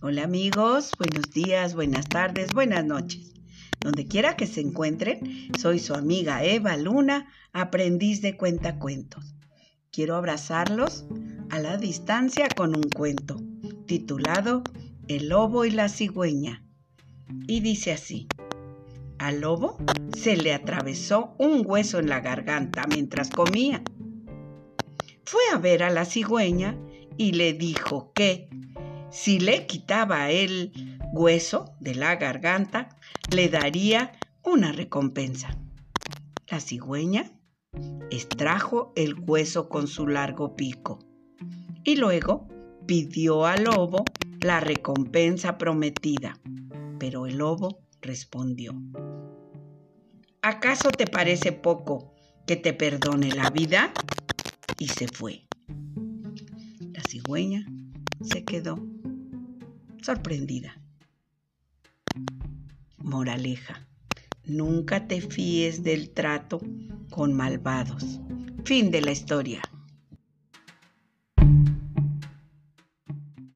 Hola amigos, buenos días, buenas tardes, buenas noches. Donde quiera que se encuentren, soy su amiga Eva Luna, aprendiz de cuentacuentos. Quiero abrazarlos a la distancia con un cuento titulado El lobo y la cigüeña. Y dice así. Al lobo se le atravesó un hueso en la garganta mientras comía. Fue a ver a la cigüeña y le dijo que si le quitaba el hueso de la garganta, le daría una recompensa. La cigüeña extrajo el hueso con su largo pico y luego pidió al lobo la recompensa prometida. Pero el lobo respondió, ¿acaso te parece poco que te perdone la vida? Y se fue. La cigüeña se quedó sorprendida. Moraleja. Nunca te fíes del trato con malvados. Fin de la historia.